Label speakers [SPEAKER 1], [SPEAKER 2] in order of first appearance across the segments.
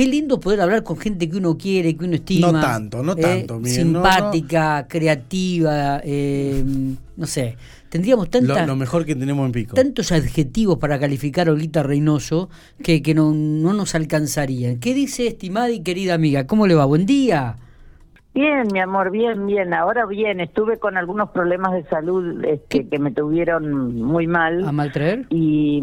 [SPEAKER 1] qué lindo poder hablar con gente que uno quiere, que uno estima.
[SPEAKER 2] No tanto, no
[SPEAKER 1] eh,
[SPEAKER 2] tanto,
[SPEAKER 1] simpática, creativa, eh, no sé. Tendríamos
[SPEAKER 2] Lo,
[SPEAKER 1] tanta,
[SPEAKER 2] lo mejor que tenemos en Pico.
[SPEAKER 1] tantos adjetivos para calificar a Olguita Reynoso que, que no, no nos alcanzarían. ¿Qué dice, estimada y querida amiga? ¿Cómo le va? Buen día.
[SPEAKER 3] Bien, mi amor, bien, bien. Ahora bien, estuve con algunos problemas de salud este, que me tuvieron muy mal.
[SPEAKER 1] ¿A mal traer?
[SPEAKER 3] Y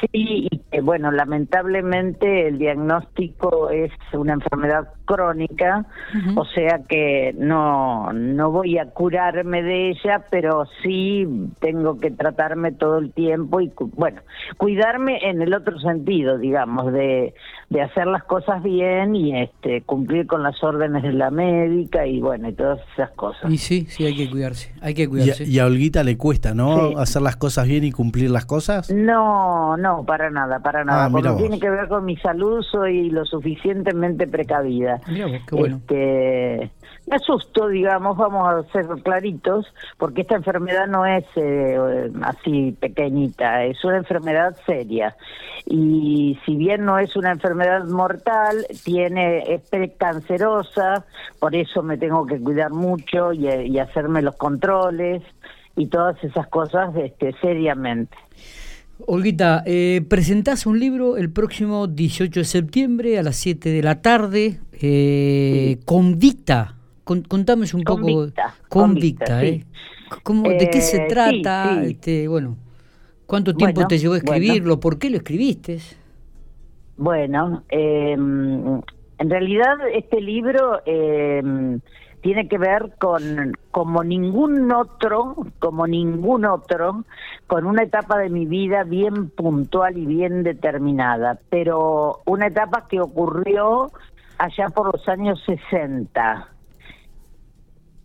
[SPEAKER 3] sí, y que, bueno, lamentablemente el diagnóstico es una enfermedad crónica, o sea que no, no voy a curarme de ella, pero sí tengo que tratarme todo el tiempo y, bueno, cuidarme en el otro sentido, digamos, de, de hacer las cosas bien y este cumplir con las órdenes de la médica y, bueno, y todas esas cosas.
[SPEAKER 1] Y sí, sí, hay que cuidarse. Hay que
[SPEAKER 2] Y a,
[SPEAKER 1] cuidarse.
[SPEAKER 2] y a Olguita le cuesta, ¿no?
[SPEAKER 3] Sí.
[SPEAKER 2] Hacer las cosas bien y cumplir las cosas.
[SPEAKER 3] No, no, para nada, para nada.
[SPEAKER 2] Ah, mira
[SPEAKER 3] Cuando
[SPEAKER 2] vos.
[SPEAKER 3] tiene que ver con mi salud, soy lo suficientemente precavida.
[SPEAKER 1] Mirá vos, qué bueno.
[SPEAKER 3] Este, me asusto, digamos, vamos a ser claritos, porque esta enfermedad no es eh, así pequeñita, es una enfermedad seria. Y si bien no es una enfermedad mortal, tiene es precancerosa, por eso me tengo que cuidar mucho y, y hacerme los controles y todas esas cosas este, seriamente.
[SPEAKER 1] Olguita, eh, presentás un libro el próximo 18 de septiembre a las 7 de la tarde. Eh, Convicta. Con- contame un poco.
[SPEAKER 3] Convicta,
[SPEAKER 1] Convicta,
[SPEAKER 3] Convicta,
[SPEAKER 1] ¿eh?
[SPEAKER 3] sí.
[SPEAKER 1] ¿Cómo- ¿De qué se
[SPEAKER 3] Eh,
[SPEAKER 1] trata?
[SPEAKER 3] sí, sí.
[SPEAKER 1] Este, bueno, ¿cuánto tiempo
[SPEAKER 3] Bueno,
[SPEAKER 1] te llevó a
[SPEAKER 3] bueno.
[SPEAKER 1] escribirlo? ¿Por qué lo escribiste?
[SPEAKER 3] Bueno, eh, en realidad este libro eh, tiene que ver con, como ningún otro, como ningún otro, con una etapa de mi vida bien puntual y bien determinada, pero una etapa que ocurrió allá por los años 60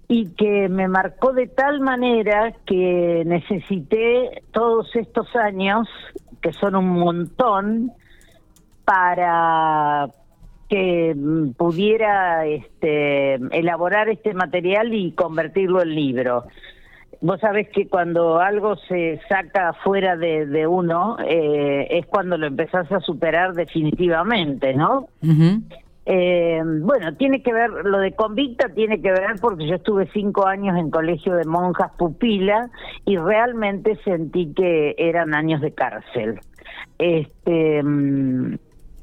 [SPEAKER 3] y que me marcó de tal manera que necesité todos estos años, que son un montón, para que mm, pudiera este, elaborar este material y convertirlo en libro. Vos sabés que cuando algo se saca fuera de, de uno eh, es cuando lo empezás a superar definitivamente, ¿no? Eh, bueno, tiene que ver, lo de convicta tiene que ver porque yo estuve cinco años en colegio de monjas pupila y realmente sentí que eran años de cárcel. Este, mm,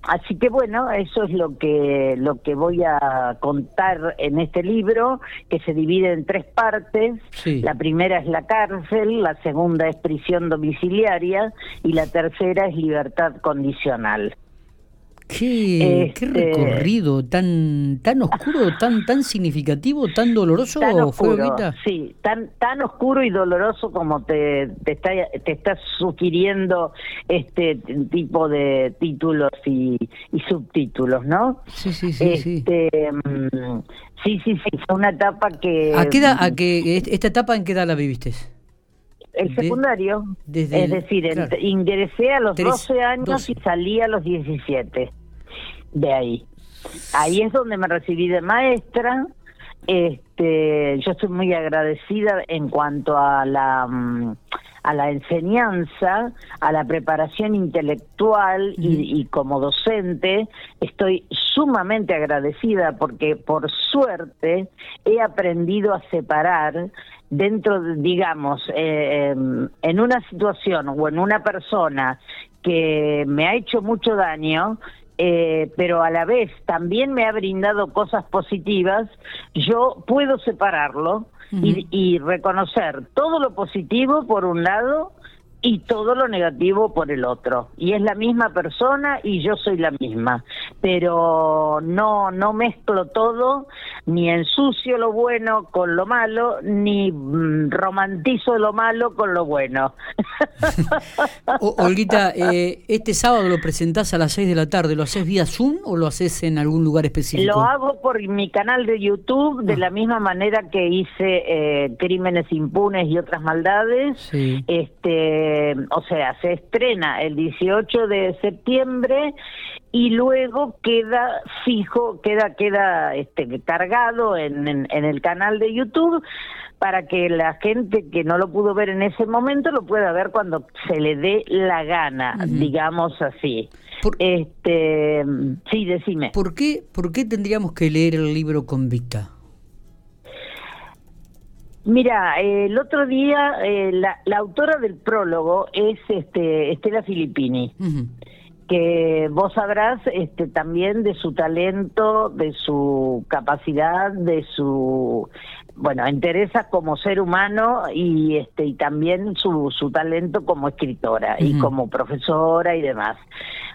[SPEAKER 3] así que bueno, eso es lo que lo que voy a contar en este libro que se divide en tres partes.
[SPEAKER 1] Sí.
[SPEAKER 3] La primera es la cárcel, la segunda es prisión domiciliaria y la tercera es libertad condicional.
[SPEAKER 1] ¿Qué, qué
[SPEAKER 3] Este-
[SPEAKER 1] recorrido tan tan oscuro, tan tan significativo, tan doloroso
[SPEAKER 3] tan
[SPEAKER 1] fue Olguita?
[SPEAKER 3] sí, tan tan oscuro y doloroso como te te está te está sugiriendo este tipo de títulos y, y subtítulos, ¿no?
[SPEAKER 1] Sí, sí, sí, sí.
[SPEAKER 3] Este, mm, sí, sí, sí, fue una etapa que
[SPEAKER 1] ¿A qué edad, a qué, est- esta etapa en qué edad la viviste?
[SPEAKER 3] El
[SPEAKER 1] de-
[SPEAKER 3] secundario,
[SPEAKER 1] desde
[SPEAKER 3] es
[SPEAKER 1] el-
[SPEAKER 3] decir,
[SPEAKER 1] claro.
[SPEAKER 3] ingresé a los
[SPEAKER 1] Tres-
[SPEAKER 3] 12 años
[SPEAKER 1] 12.
[SPEAKER 3] y salí a los 17 de ahí. Ahí es donde me recibí de maestra. Este, yo estoy muy agradecida en cuanto a la mm, a la enseñanza, a la preparación intelectual y, y como docente estoy sumamente agradecida porque por suerte he aprendido a separar dentro, de, digamos, eh, em, en una situación o en una persona que me ha hecho mucho daño, eh, pero a la vez también me ha brindado cosas positivas, yo puedo separarlo y, y reconocer todo lo positivo por un lado y todo lo negativo por el otro. Y es la misma persona y yo soy la misma. Pero no, no mezclo todo, ni ensucio lo bueno con lo malo, ni mm, romantizo lo malo con lo bueno.
[SPEAKER 1] Olguita, eh, este sábado lo presentás a las 6 de la tarde. ¿Lo haces vía Zoom o lo haces en algún lugar específico?
[SPEAKER 3] Lo hago por mi canal de YouTube de la misma manera que hice eh, Crímenes Impunes y otras maldades.
[SPEAKER 1] Sí.
[SPEAKER 3] Este, o sea, se estrena el 18 de septiembre y luego queda fijo, queda queda este cargado en, en, en el canal de YouTube para que la gente que no lo pudo ver en ese momento lo pueda ver cuando se le dé la gana, digamos así. este, sí, decime.
[SPEAKER 1] ¿Por qué, ¿Por qué tendríamos que leer el libro Convicta?
[SPEAKER 3] Mira, el otro día eh, la, autora del prólogo es este, Estela Filippini, que vos sabrás este, también de su talento, de su capacidad, de su bueno, interesa como ser humano y este y también su, su talento como escritora y como profesora y demás.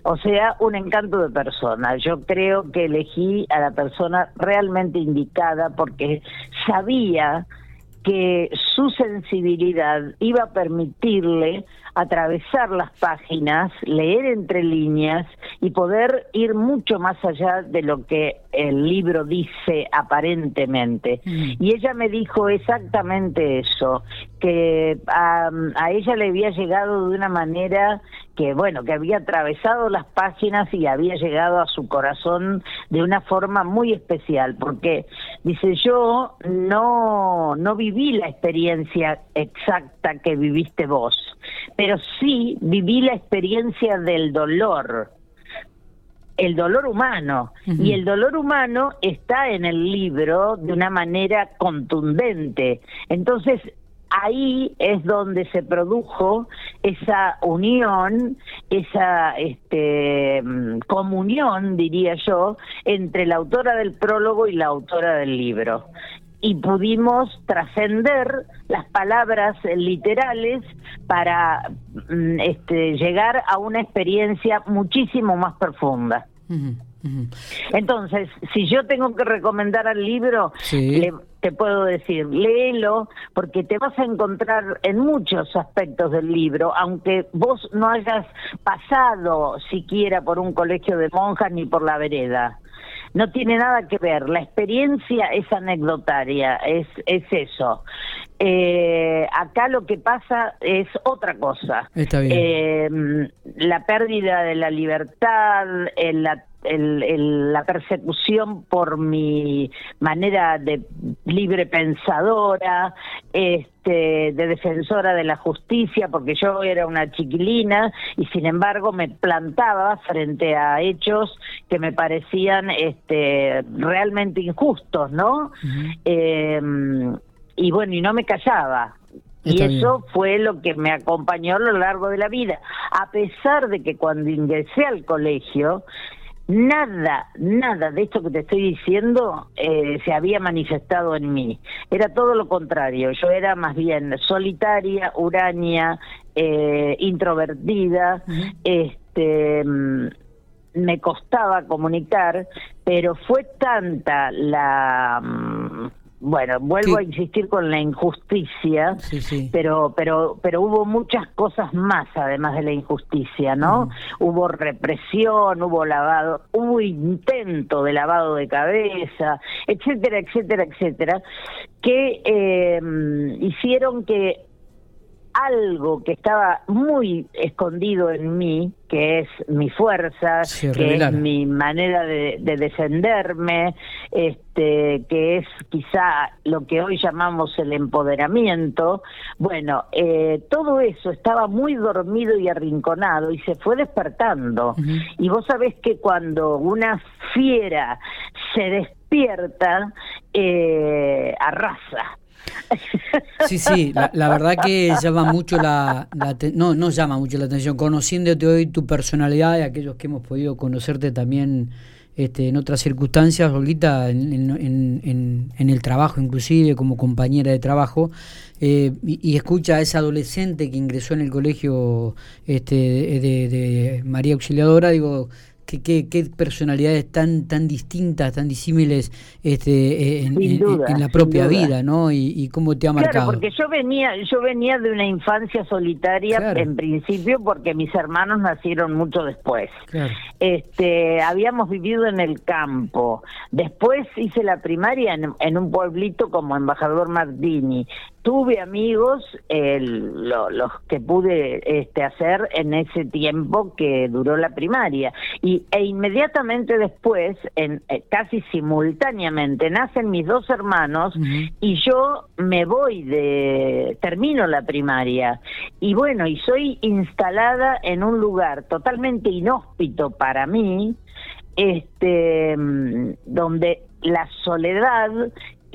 [SPEAKER 3] O sea, un encanto de persona. Yo creo que elegí a la persona realmente indicada porque sabía que su sensibilidad iba a permitirle atravesar las páginas, leer entre líneas y poder ir mucho más allá de lo que el libro dice aparentemente. Mm. Y ella me dijo exactamente eso, que a, a, ella le había llegado de una manera que, bueno, que había atravesado las páginas y había llegado a su corazón de una forma muy especial, porque dice, yo no, no viví la experiencia exacta que viviste vos, pero sí viví la experiencia del dolor el dolor humano. Y el dolor humano está en el libro de una manera contundente. Entonces, ahí es donde se produjo esa unión, esa este, comunión, diría yo, entre la autora del prólogo y la autora del libro y pudimos trascender las palabras literales para mm, este, llegar a una experiencia muchísimo más profunda. Entonces, si yo tengo que recomendar al libro, te puedo decir, léelo, porque te vas a encontrar en muchos aspectos del libro, aunque vos no hayas pasado siquiera por un colegio de monjas ni por la vereda no tiene nada que ver. La experiencia es anecdotaria, es, es eso. Eh, acá lo que pasa es otra cosa. Eh, la pérdida de la libertad, la la persecución por mi manera de libre pensadora, este, de defensora de la justicia, porque yo era una chiquilina y sin embargo me plantaba frente a hechos que me parecían este, realmente injustos, ¿no? Em, y bueno, y no me callaba. y eso fue lo que me acompañó a lo largo de la vida. A pesar de que cuando ingresé al colegio, nada, nada de esto que te estoy diciendo eh, se había manifestado en mí. Era todo lo contrario. Yo era más bien solitaria, urania, eh, introvertida, este mm, me costaba comunicar, pero fue tanta la mm, bueno, vuelvo a insistir con la injusticia, pero pero pero hubo muchas cosas más además de la injusticia, ¿no? Hubo represión, hubo lavado, hubo intento de lavado de cabeza, etcétera, etcétera, etcétera, que eh, hicieron que algo que estaba muy escondido en mí, que es mi fuerza, que es mi manera de, defenderme, este, que es quizá lo que hoy llamamos el empoderamiento. Bueno, eh, todo eso estaba muy dormido y arrinconado y se fue despertando. Y vos sabés que cuando una fiera se despierta, eh, arrasa
[SPEAKER 1] Sí, sí, la, verdad que llama mucho la, no, no llama mucho la atención. Conociéndote hoy tu personalidad y aquellos que hemos podido conocerte también este, en otras circunstancias, Olguita, en, el trabajo inclusive, como compañera de trabajo, eh, y, escucha a esa adolescente que ingresó en el colegio este, de, de María Auxiliadora, digo, qué, qué, personalidades tan tan distintas, tan disímiles este, en, la propia vida, ¿no? Y, cómo te ha marcado.
[SPEAKER 3] Claro, porque yo venía, yo venía de una infancia solitaria en principio porque mis hermanos nacieron mucho después. Este, habíamos vivido en el campo. Después hice la primaria en, un pueblito como embajador Martini tuve amigos, el- lo- los que pude este, hacer en ese tiempo que duró la primaria. Y, e inmediatamente después, en, eh, casi simultáneamente, nacen mis dos hermanos y yo me voy de, termino la primaria. Y bueno, y soy instalada en un lugar totalmente inhóspito para mí, este, mm, donde la soledad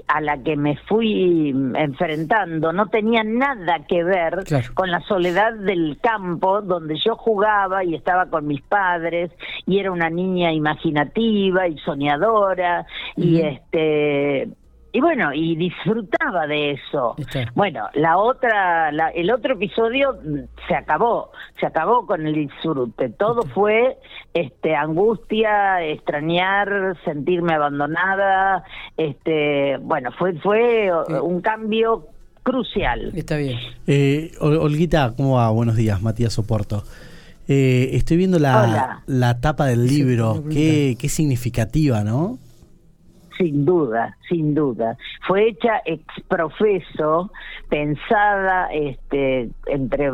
[SPEAKER 3] a la que me fui enfrentando no tenía nada que ver
[SPEAKER 1] Claro.
[SPEAKER 3] con la soledad del campo donde yo jugaba y estaba con mis padres y era una niña imaginativa y soñadora y este y bueno y disfrutaba de eso
[SPEAKER 1] Está.
[SPEAKER 3] bueno la otra la- el otro episodio mm, se acabó se acabó con el disfrute todo fue este angustia extrañar sentirme abandonada este bueno fue fue
[SPEAKER 1] Sí.
[SPEAKER 3] un cambio crucial
[SPEAKER 1] Está bien.
[SPEAKER 2] Eh, Ol- Olguita, ¿cómo va? Buenos días, Matías Oporto. Eh, estoy viendo la,
[SPEAKER 3] Hola.
[SPEAKER 2] la tapa del libro. Qué, qué significativa, ¿no?
[SPEAKER 3] Sin duda, sin duda. Fue hecha ex profeso, pensada este, entre,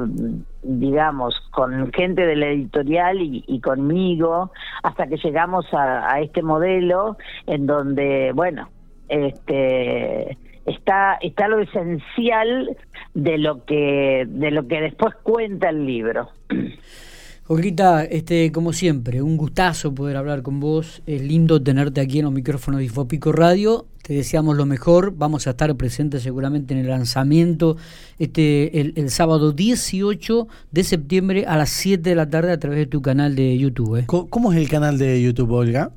[SPEAKER 3] digamos, con gente de la editorial y, y conmigo, hasta que llegamos a, a este modelo en donde, bueno, este está está lo esencial de lo que de lo que después cuenta el libro.
[SPEAKER 1] Olguita, este, como siempre, un gustazo poder hablar con vos. Es lindo tenerte aquí en los micrófonos de Infopico Radio. Te deseamos lo mejor. Vamos a estar presentes seguramente en el lanzamiento este el, el sábado 18 de septiembre a las 7 de la tarde a través de tu canal de YouTube. ¿eh?
[SPEAKER 2] Co- ¿Cómo es el canal de YouTube, Olga?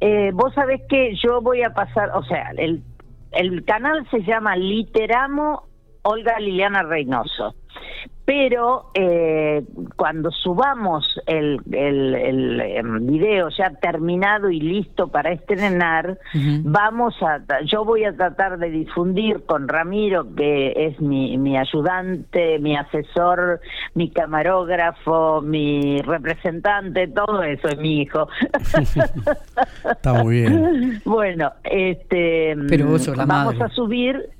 [SPEAKER 3] Eh, vos sabés que yo voy a pasar, o sea, el, el canal se llama Literamo Olga Liliana Reynoso. Pero eh, cuando subamos el, el, el, em, video ya terminado y listo para estrenar, vamos a, yo voy a tratar de difundir con Ramiro, que es mi, mi ayudante, mi asesor, mi camarógrafo, mi representante, todo eso es mi hijo.
[SPEAKER 2] Está muy bien.
[SPEAKER 3] Bueno, este
[SPEAKER 1] Pero vos sos la
[SPEAKER 3] vamos
[SPEAKER 1] madre.
[SPEAKER 3] a subir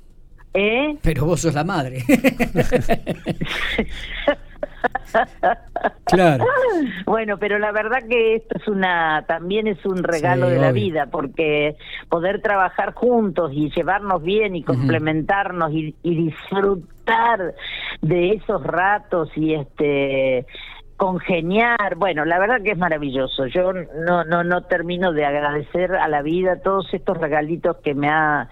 [SPEAKER 3] ¿eh?
[SPEAKER 1] Pero vos sos la madre. claro.
[SPEAKER 3] Bueno, pero la verdad que esto es una también es un regalo
[SPEAKER 1] Sí,
[SPEAKER 3] de la vida porque poder trabajar juntos y llevarnos bien y complementarnos y, y disfrutar de esos ratos y este congeniar, bueno, la verdad que es maravilloso. Yo no no no termino de agradecer a la vida todos estos regalitos que me ha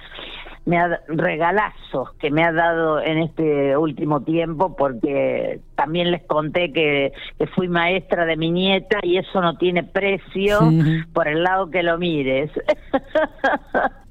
[SPEAKER 3] me ha regalazos que me ha dado en este último tiempo porque también les conté que, que fui maestra de mi nieta y eso no tiene precio por el lado que lo mires.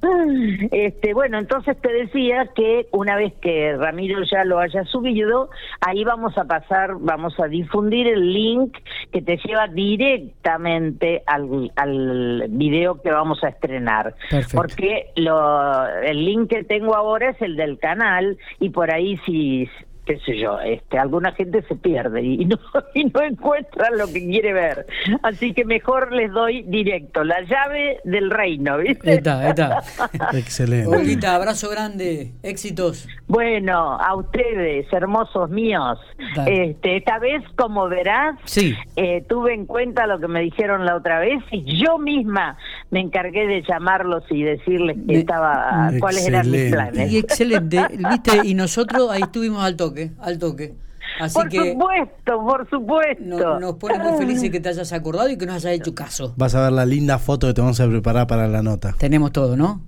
[SPEAKER 3] Este, bueno, entonces te decía que una vez que Ramiro ya lo haya subido, ahí vamos a pasar, vamos a difundir el link que te lleva directamente al, al video que vamos a estrenar.
[SPEAKER 1] Perfecto.
[SPEAKER 3] Porque lo, el link que tengo ahora es el del canal y por ahí si qué sé yo, este, alguna gente se pierde y no, y no encuentra lo que quiere ver. Así que mejor les doy directo, la llave del reino,
[SPEAKER 1] Ahí
[SPEAKER 3] ¿viste?
[SPEAKER 1] está, ahí está.
[SPEAKER 2] Excelente.
[SPEAKER 1] Olguita, abrazo grande, éxitos.
[SPEAKER 3] Bueno, a ustedes, hermosos míos,
[SPEAKER 1] Dale.
[SPEAKER 3] este, esta vez, como verás,
[SPEAKER 1] Sí.
[SPEAKER 3] eh, tuve en cuenta lo que me dijeron la otra vez y yo misma me encargué de llamarlos y decirles que
[SPEAKER 1] Me-
[SPEAKER 3] estaba, cuáles eran mis planes.
[SPEAKER 1] Y excelente, viste, y nosotros ahí estuvimos al toque, al toque. Así
[SPEAKER 3] por
[SPEAKER 1] que
[SPEAKER 3] supuesto, por supuesto.
[SPEAKER 1] no- nos pone muy felices que te hayas acordado y que nos hayas hecho caso.
[SPEAKER 2] Vas a ver la linda foto que te vamos a preparar para la nota.
[SPEAKER 1] Tenemos todo, ¿no?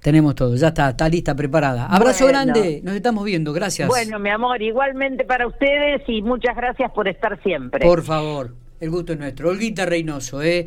[SPEAKER 1] Tenemos todo, ya está, está lista, preparada. Abrazo
[SPEAKER 3] Bueno.
[SPEAKER 1] grande, nos estamos viendo, gracias.
[SPEAKER 3] Bueno, mi amor, igualmente para ustedes y muchas gracias por estar siempre.
[SPEAKER 1] Por favor, el gusto es nuestro. Olguita Reynoso, ¿eh?